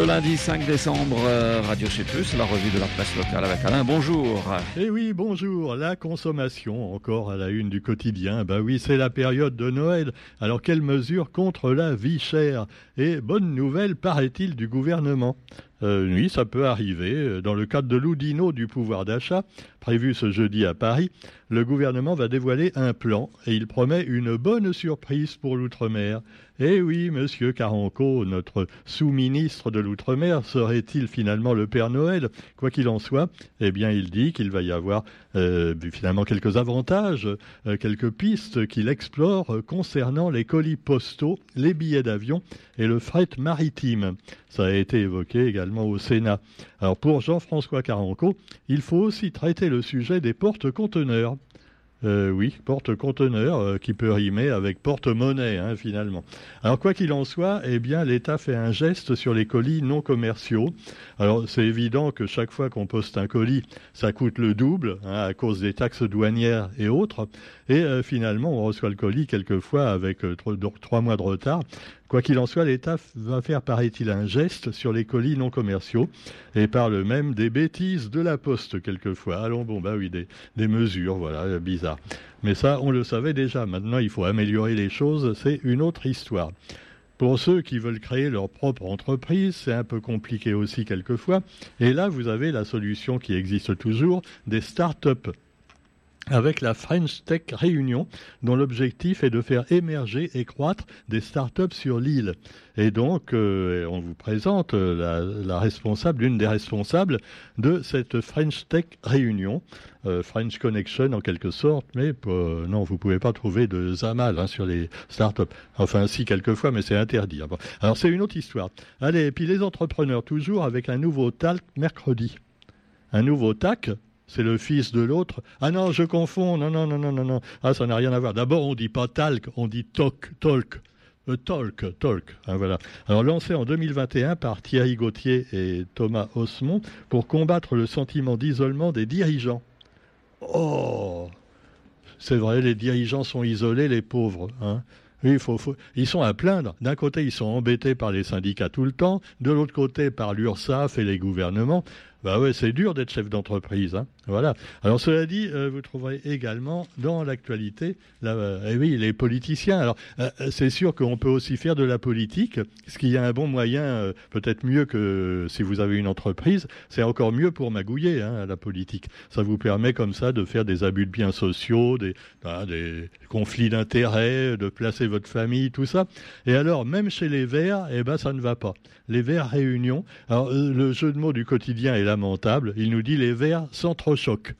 Le lundi 5 décembre, euh, Radio Chez Plus, la revue de la presse locale avec Alain. Bonjour. Eh oui, bonjour. La consommation, encore à la une du quotidien. Bah oui, c'est la période de Noël. Alors, quelles mesures contre la vie chère? Et bonne nouvelle, paraît-il, du gouvernement. Euh, oui, ça peut arriver. Dans le cadre de l'Oudino du pouvoir d'achat, prévu ce jeudi à Paris, le gouvernement va dévoiler un plan et il promet une bonne surprise pour l'outre-mer. Eh oui, monsieur Caranco, notre sous-ministre de l'outre-mer, serait-il finalement le Père Noël? Quoi qu'il en soit, eh bien, il dit qu'il va y avoir euh, finalement quelques avantages, euh, quelques pistes qu'il explore concernant les colis postaux, les billets d'avion et le fret maritime. Ça a été évoqué également au Sénat. Alors pour Jean-François Caranco, il faut aussi traiter le sujet des porte-conteneurs. Euh, oui, porte-conteneur euh, qui peut rimer avec porte-monnaie hein, finalement. Alors quoi qu'il en soit, eh bien l'État fait un geste sur les colis non commerciaux. Alors c'est évident que chaque fois qu'on poste un colis, ça coûte le double hein, à cause des taxes douanières et autres. Et euh, finalement, on reçoit le colis quelquefois avec trois mois de retard. Quoi qu'il en soit, l'État va faire, paraît-il, un geste sur les colis non commerciaux et parle même des bêtises de la poste quelquefois. Allons, bon, bah oui, des, mesures, voilà, bizarre. Mais ça, on le savait déjà. Maintenant, il faut améliorer les choses. C'est une autre histoire. Pour ceux qui veulent créer leur propre entreprise, c'est un peu compliqué aussi quelquefois. Et là, vous avez la solution qui existe toujours, des start-up avec la French Tech Réunion, dont l'objectif est de faire émerger et croître des startups sur l'île. Et donc, euh, on vous présente euh, la, responsable, l'une des responsables de cette French Tech Réunion, euh, French Connection en quelque sorte, mais non, vous pouvez pas trouver de Zamal hein, sur les startups. Enfin, si quelquefois, mais c'est interdit. Alors, c'est une autre histoire. Allez, et puis les entrepreneurs, toujours avec un nouveau talc mercredi. Un nouveau TAC, c'est le fils de l'autre. Ah non, je confonds. Non, non, non, non, non. Ah, ça n'a rien à voir. D'abord, on dit pas talc, on dit talk, talk. Euh, talk, talk. Ah, voilà. Alors, lancé en 2021 par Thierry Gauthier et Thomas Osmond pour combattre le sentiment d'isolement des dirigeants. Oh C'est vrai, les dirigeants sont isolés, les pauvres. Hein ils sont à plaindre. D'un côté, ils sont embêtés par les syndicats tout le temps, de l'autre côté, par l'URSSAF et les gouvernements. Bah ouais, c'est dur d'être chef d'entreprise. Hein. Voilà. Alors cela dit, euh, vous trouverez également dans l'actualité, euh, eh oui, les politiciens. Alors euh, c'est sûr qu'on peut aussi faire de la politique, ce qui est un bon moyen, peut-être mieux que si vous avez une entreprise, c'est encore mieux pour magouiller hein, la politique. Ça vous permet comme ça de faire des abus de biens sociaux, des, des conflits d'intérêts, de placer votre famille, tout ça. Et alors même chez les Verts, eh ben ça ne va pas. Les Verts Réunion. Alors le jeu de mots du quotidien est Il nous dit les trop choc.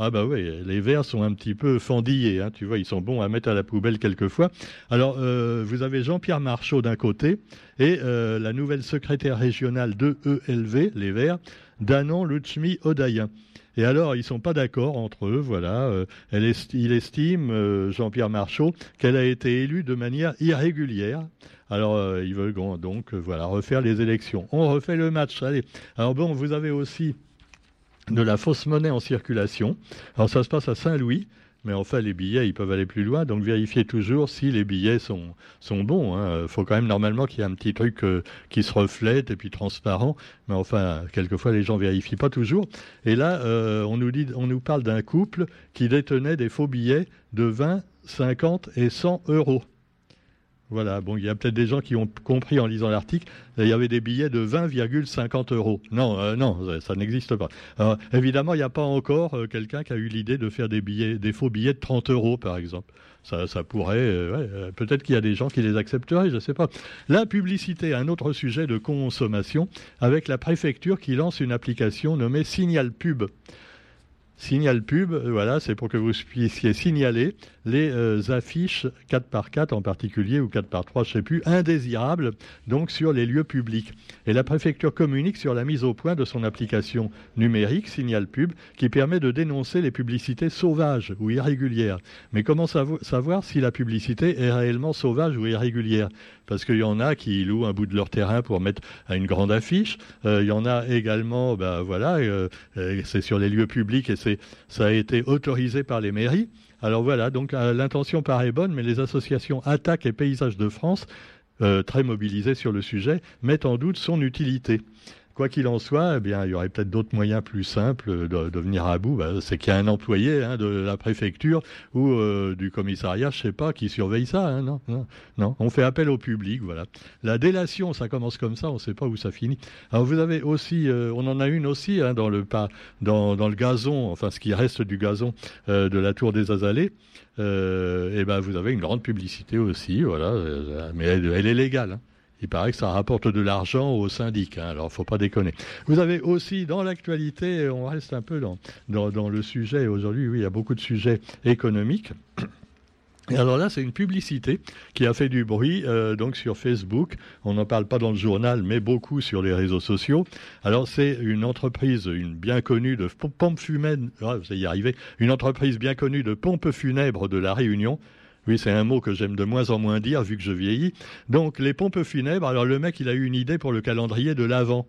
Ah bah oui, les verres sont un petit peu fendillés, hein, tu vois, ils sont bons à mettre à la poubelle quelquefois. Alors, euh, vous avez Jean-Pierre Marchaud d'un côté et euh, la nouvelle secrétaire régionale de ELV, les Verts, Danon Luchmi Odayen. Et alors, ils sont pas d'accord entre eux, voilà. Euh, il estime, Jean-Pierre Marchaud, qu'elle a été élue de manière irrégulière. Alors, il veut donc, voilà, refaire les élections. On refait le match, allez. Alors bon, vous avez aussi de la fausse monnaie en circulation. Alors ça se passe à Saint-Louis, mais enfin les billets ils peuvent aller plus loin, donc vérifiez toujours si les billets sont, bons. Il hein. faut quand même normalement qu'il y ait un petit truc euh, qui se reflète et puis transparent, mais enfin quelquefois les gens vérifient pas toujours. Et là euh, on, nous dit, on nous parle d'un couple qui détenait des faux billets de 20, 50 et 100 euros. Voilà, bon, il y a peut-être des gens qui ont compris en lisant l'article, il y avait des billets de 20,50 euros. Non, euh, non, ça, n'existe pas. évidemment, il n'y a pas encore euh, quelqu'un qui a eu l'idée de faire des billets, des faux billets de 30 euros, par exemple. Ça, pourrait, euh, peut-être qu'il y a des gens qui les accepteraient, je ne sais pas. La publicité, un autre sujet de consommation, avec la préfecture qui lance une application nommée Signal Pub. Signal pub, voilà, c'est pour que vous puissiez signaler les euh, affiches 4 par 4 en particulier ou 4 par 3 je ne sais plus, indésirables donc sur les lieux publics. Et la préfecture communique sur la mise au point de son application numérique Signal Pub qui permet de dénoncer les publicités sauvages ou irrégulières. Mais comment savoir si la publicité est réellement sauvage ou irrégulière? Parce qu'il y en a qui louent un bout de leur terrain pour mettre à une grande affiche. Euh, il y en a également, ben voilà, euh, c'est sur les lieux publics et c'est ça a été autorisé par les mairies. Alors voilà, donc euh, l'intention paraît bonne, mais les associations Attaque et Paysages de France très mobilisés sur le sujet, mettent en doute son utilité quoi qu'il en soit, eh bien, il y aurait peut-être d'autres moyens plus simples de, venir à bout. Bah, c'est qu'il y a un employé hein, de la préfecture ou euh, du commissariat, je sais pas, qui surveille ça. Hein, non, non, non, on fait appel au public, voilà. La délation, ça commence comme ça, on ne sait pas où ça finit. Alors vous avez aussi, euh, on en a une aussi hein, dans le dans, dans le gazon, enfin ce qui reste du gazon euh, de la tour des Azalées. et ben vous avez une grande publicité aussi, voilà, mais elle est légale. Il paraît que ça rapporte de l'argent au syndic, hein, alors faut pas déconner. Vous avez aussi dans l'actualité, on reste un peu dans, dans, le sujet aujourd'hui, oui, il y a beaucoup de sujets économiques. Et alors là, c'est une publicité qui a fait du bruit euh, donc sur Facebook. On n'en parle pas dans le journal, mais beaucoup sur les réseaux sociaux. Alors c'est une entreprise, bien connue de pompes funèbres, ah, vous y une entreprise bien connue de pompes funèbres de la Réunion oui, c'est un mot que j'aime de moins en moins dire vu que je vieillis. Donc, les pompes funèbres. Alors, le mec, il a eu une idée pour le calendrier de l'Avent.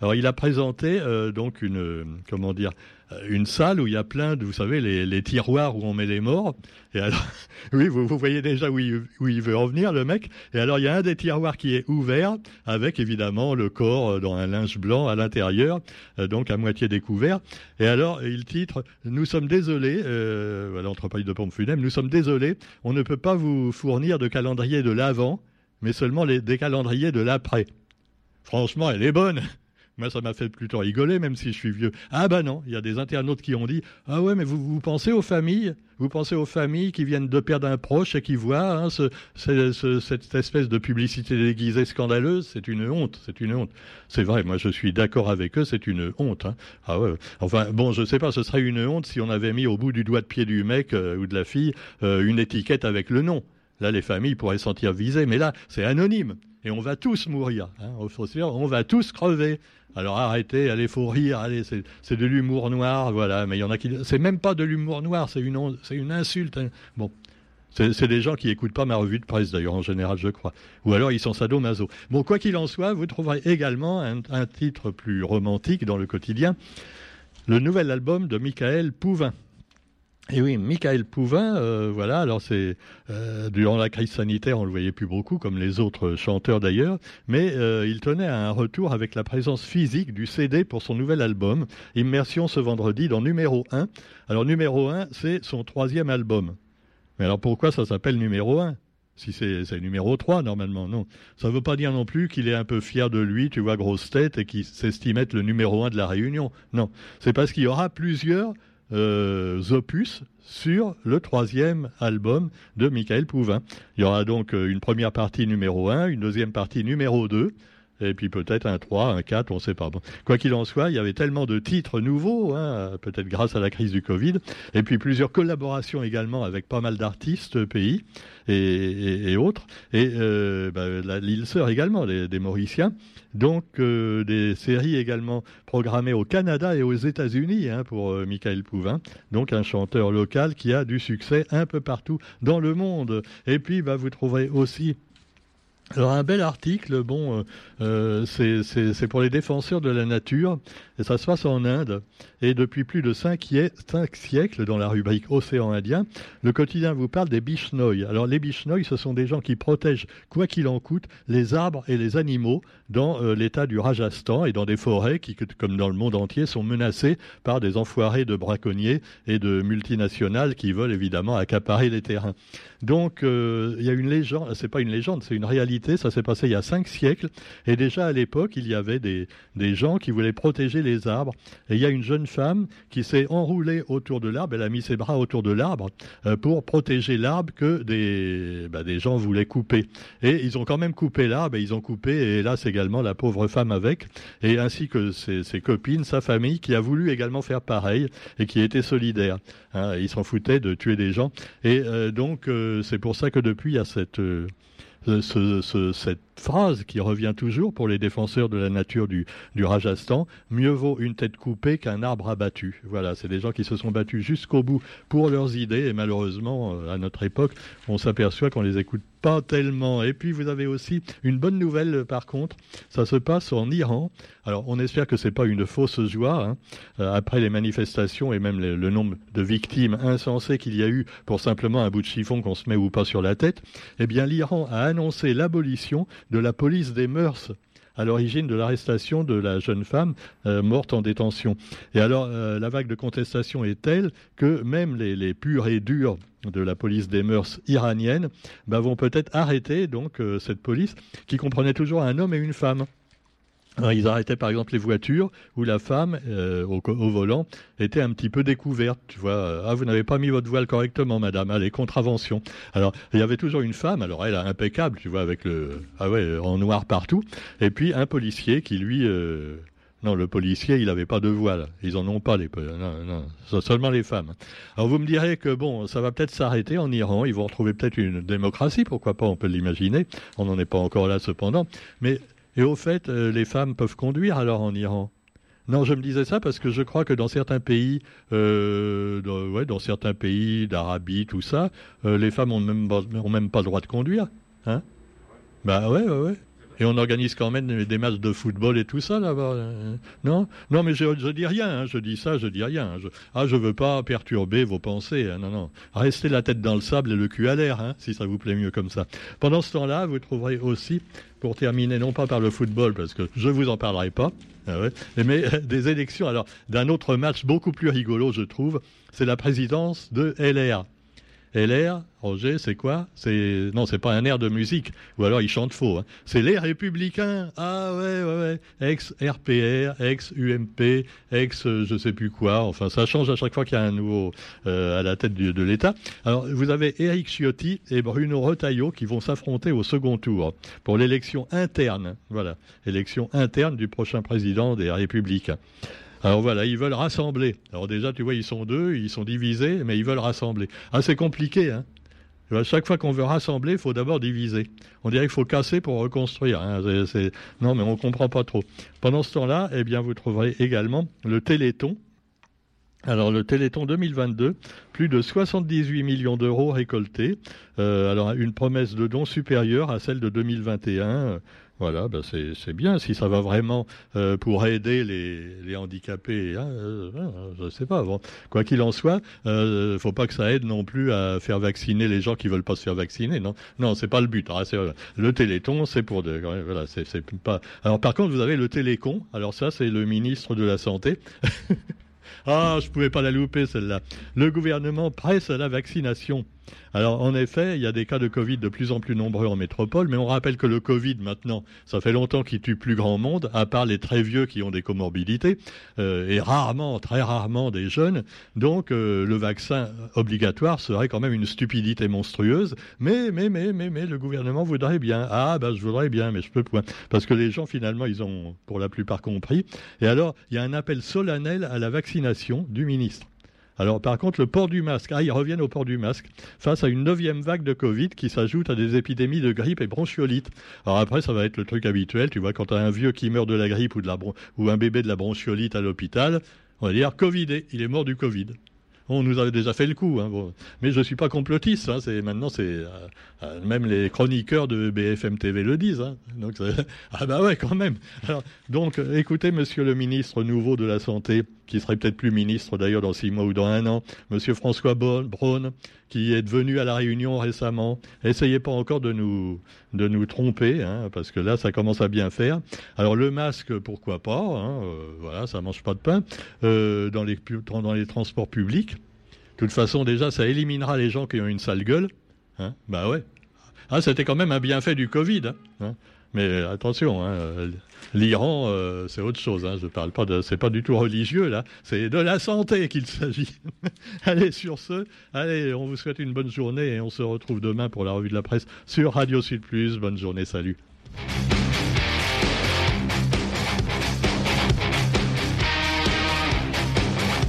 Alors, il a présenté euh, donc une, comment dire, euh, une salle où il y a plein de, vous savez, les, tiroirs où on met les morts. Et alors, oui, vous, voyez déjà où il, où il, veut en venir, le mec. Et alors, il y a un des tiroirs qui est ouvert, avec évidemment le corps euh, dans un linge blanc à l'intérieur, euh, donc à moitié découvert. Et alors, il titre Nous sommes désolés, euh, l'entreprise de pompe funèbre, nous sommes désolés, on ne peut pas vous fournir de calendrier de l'avant, mais seulement les, des calendriers de l'après. Franchement, elle est bonne. Moi, ça m'a fait plutôt rigoler, même si je suis vieux. Ah bah non, il y a des internautes qui ont dit Ah ouais, mais vous, pensez aux familles? Vous pensez aux familles qui viennent de perdre un proche et qui voient hein, cette espèce de publicité déguisée scandaleuse? C'est une honte, c'est une honte. C'est vrai, moi je suis d'accord avec eux, c'est une honte. Hein. Ah ouais. Enfin, bon, je sais pas, ce serait une honte si on avait mis au bout du doigt de pied du mec euh, ou de la fille euh, une étiquette avec le nom. Là, les familles pourraient se sentir visées, mais là, c'est anonyme. Et on va tous mourir. Hein. On va tous crever. Alors arrêtez, allez, faut rire, allez, c'est de l'humour noir, voilà. Mais il y en a qui, c'est même pas de l'humour noir, c'est une, c'est une insulte. Hein. Bon, c'est des gens qui écoutent pas ma revue de presse d'ailleurs en général, je crois. Ou alors ils sont sadomaso. Bon, quoi qu'il en soit, vous trouverez également un titre plus romantique dans le quotidien, le nouvel album de Michael Pouvin. Et oui, Michael Pouvin, euh, voilà, alors c'est euh, durant la crise sanitaire, on le voyait plus beaucoup, comme les autres chanteurs d'ailleurs, mais euh, il tenait à un retour avec la présence physique du CD pour son nouvel album, Immersion ce vendredi dans numéro 1. Alors numéro 1, c'est son troisième album. Mais alors pourquoi ça s'appelle numéro 1 si c'est numéro 3, normalement, non. Ça ne veut pas dire non plus qu'il est un peu fier de lui, tu vois, grosse tête, et qu'il s'estime être le numéro 1 de la Réunion. Non. C'est parce qu'il y aura plusieurs opus sur le troisième album de Michael Pouvin. Il y aura donc euh, une première partie numéro 1, une deuxième partie numéro 2, et puis peut-être un 3, un 4, on ne sait pas. Quoi qu'il en soit, il y avait tellement de titres nouveaux, hein, peut-être grâce à la crise du Covid, et puis plusieurs collaborations également avec pas mal d'artistes pays et, autres, et euh, bah, l'île Sœur également, des Mauriciens. Donc euh, des séries également programmées au Canada et aux États-Unis hein, pour euh, Michael Pouvin, donc un chanteur local qui a du succès un peu partout dans le monde. Et puis bah, vous trouverez aussi alors un bel article, bon, euh, euh c'est pour les défenseurs de la nature, et ça se passe en Inde. Et depuis plus de cinq, siècles, dans la rubrique Océan Indien, le quotidien vous parle des Bishnoïs. Alors les Bishnoïs, ce sont des gens qui protègent, quoi qu'il en coûte, les arbres et les animaux dans euh, l'état du Rajasthan et dans des forêts qui, comme dans le monde entier, sont menacées par des enfoirés de braconniers et de multinationales qui veulent évidemment accaparer les terrains. Donc il y a une légende, c'est pas une légende, c'est une réalité, ça s'est passé il y a cinq siècles, et déjà à l'époque, il y avait des, des gens qui voulaient protéger les arbres, et il y a une jeune femme qui s'est enroulée autour de l'arbre, elle a mis ses bras autour de l'arbre euh, pour protéger l'arbre que des, bah, des gens voulaient couper. Et ils ont quand même coupé l'arbre, et ils ont coupé, et hélas également la pauvre femme avec, et ainsi que ses, copines, sa famille, qui a voulu également faire pareil, et qui était solidaire. Hein, ils s'en foutaient de tuer des gens. Et euh, donc, c'est pour ça que depuis, il y a cette, euh, cette phrase qui revient toujours pour les défenseurs de la nature du, du Rajasthan, mieux vaut une tête coupée qu'un arbre abattu. Voilà, c'est des gens qui se sont battus jusqu'au bout pour leurs idées et malheureusement, euh, à notre époque, on s'aperçoit qu'on les écoute pas tellement. Et puis vous avez aussi une bonne nouvelle par contre, ça se passe en Iran. Alors on espère que c'est pas une fausse joie. Hein. Euh, après les manifestations et même le, nombre de victimes insensées qu'il y a eu pour simplement un bout de chiffon qu'on se met ou pas sur la tête, eh bien l'Iran a annoncé l'abolition de la police des mœurs à l'origine de l'arrestation de la jeune femme euh, morte en détention. Et alors, euh, la vague de contestation est telle que même les, purs et durs de la police des mœurs iranienne bah, vont peut-être arrêter donc euh, cette police qui comprenait toujours un homme et une femme ils arrêtaient par exemple les voitures où la femme euh, au, volant était un petit peu découverte. Tu vois, euh, ah vous n'avez pas mis votre voile correctement, madame. Allez, contravention. Alors il y avait toujours une femme. Alors elle impeccable, tu vois, avec le ah ouais en noir partout. Et puis un policier qui lui euh, non, le policier, il n'avait pas de voile. Ils en ont pas, les non, non, seulement les femmes. Alors vous me direz que bon, ça va peut-être s'arrêter en Iran. Ils vont retrouver peut-être une démocratie, pourquoi pas On peut l'imaginer. On n'en est pas encore là, cependant. Mais et au fait, euh, les femmes peuvent conduire alors en Iran non, je me disais ça parce que je crois que dans certains pays, euh, dans, ouais, dans certains pays d'Arabie, tout ça, euh, les femmes ont même, ont même pas le droit de conduire. Hein? Bah ouais, ouais, ouais. Et on organise quand même des matchs de football et tout ça là-bas. Non, non, mais je, dis rien. Hein. je dis ça, je dis rien. Ah, je veux pas perturber vos pensées. Hein. non, non. Restez la tête dans le sable et le cul à l'air, hein, si ça vous plaît mieux comme ça. Pendant ce temps-là, vous trouverez aussi, pour terminer, non pas par le football, parce que je vous en parlerai pas, ah mais des élections. Alors, d'un autre match beaucoup plus rigolo, je trouve, c'est la présidence de LR. LR, Roger, c'est quoi? C'est non, c'est pas un air de musique. Ou alors il chante faux. Hein. C'est les Républicains. Ah ouais, ouais, ouais. Ex RPR, ex UMP, ex je sais plus quoi. Enfin, ça change à chaque fois qu'il y a un nouveau euh, à la tête de l'État. Alors vous avez Éric Ciotti et Bruno Retailleau qui vont s'affronter au second tour pour l'élection interne. Voilà, élection interne du prochain président des Républicains. Alors voilà, ils veulent rassembler. Alors déjà, tu vois, ils sont deux, ils sont divisés, mais ils veulent rassembler. Ah, c'est compliqué, hein chaque fois qu'on veut rassembler, il faut d'abord diviser. On dirait qu'il faut casser pour reconstruire. Hein. Non, mais on ne comprend pas trop. Pendant ce temps-là, eh bien, vous trouverez également le Téléthon. Alors le Téléthon 2022, plus de 78 millions d'euros récoltés. Euh, alors une promesse de don supérieure à celle de 2021. Voilà, ben c'est bien si ça va vraiment euh, pour aider les, handicapés. Hein, euh, je ne sais pas. Quoi qu'il en soit, il euh, ne faut pas que ça aide non plus à faire vacciner les gens qui veulent pas se faire vacciner. Non, non, c'est pas le but. Hein, le Téléthon, c'est pour de. Alors par contre, vous avez le Télécon. Alors ça, c'est le ministre de la santé. ah, je pouvais pas la louper celle-là. Le gouvernement presse à la vaccination. Alors en effet, il y a des cas de Covid de plus en plus nombreux en métropole, mais on rappelle que le Covid maintenant, ça fait longtemps qu'il tue plus grand monde, à part les très vieux qui ont des comorbidités, euh, et rarement, très rarement des jeunes. Donc euh, le vaccin obligatoire serait quand même une stupidité monstrueuse. Mais, mais, mais, mais, mais, le gouvernement voudrait bien. Ah, ben je voudrais bien, mais je peux point. Parce que les gens, finalement, ils ont pour la plupart compris. Et alors, il y a un appel solennel à la vaccination du ministre. Alors par contre, le port du masque, ah, ils reviennent au port du masque, face à une neuvième vague de Covid qui s'ajoute à des épidémies de grippe et bronchiolite. Alors après, ça va être le truc habituel, tu vois, quand tu as un vieux qui meurt de la grippe ou, de la un bébé de la bronchiolite à l'hôpital, on va dire Covidé, il est mort du Covid on nous avait déjà fait le coup. Hein, Mais je ne suis pas complotiste. Hein, maintenant, c'est euh, euh, même les chroniqueurs de BFM TV le disent. Hein. ah bah ouais, quand même. donc, écoutez, monsieur le ministre nouveau de la Santé, qui serait peut-être plus ministre d'ailleurs dans six mois ou dans un an, monsieur François Braun, qui est venu à la Réunion récemment. Essayez pas encore de nous, de nous tromper, parce que là, ça commence à bien faire. Alors, le masque, pourquoi pas euh, Voilà, ça mange pas de pain. dans, les, dans les transports publics, de toute façon, déjà, ça éliminera les gens qui ont une sale gueule. Hein bah ouais. Ah, c'était quand même un bienfait du Covid. Hein, hein. Mais attention, hein, l'Iran, euh, c'est autre chose. Hein, je parle pas de, c'est pas du tout religieux là. C'est de la santé qu'il s'agit. allez, sur ce, allez, on vous souhaite une bonne journée et on se retrouve demain pour la revue de la presse sur Radio Sud Plus. Bonne journée, salut.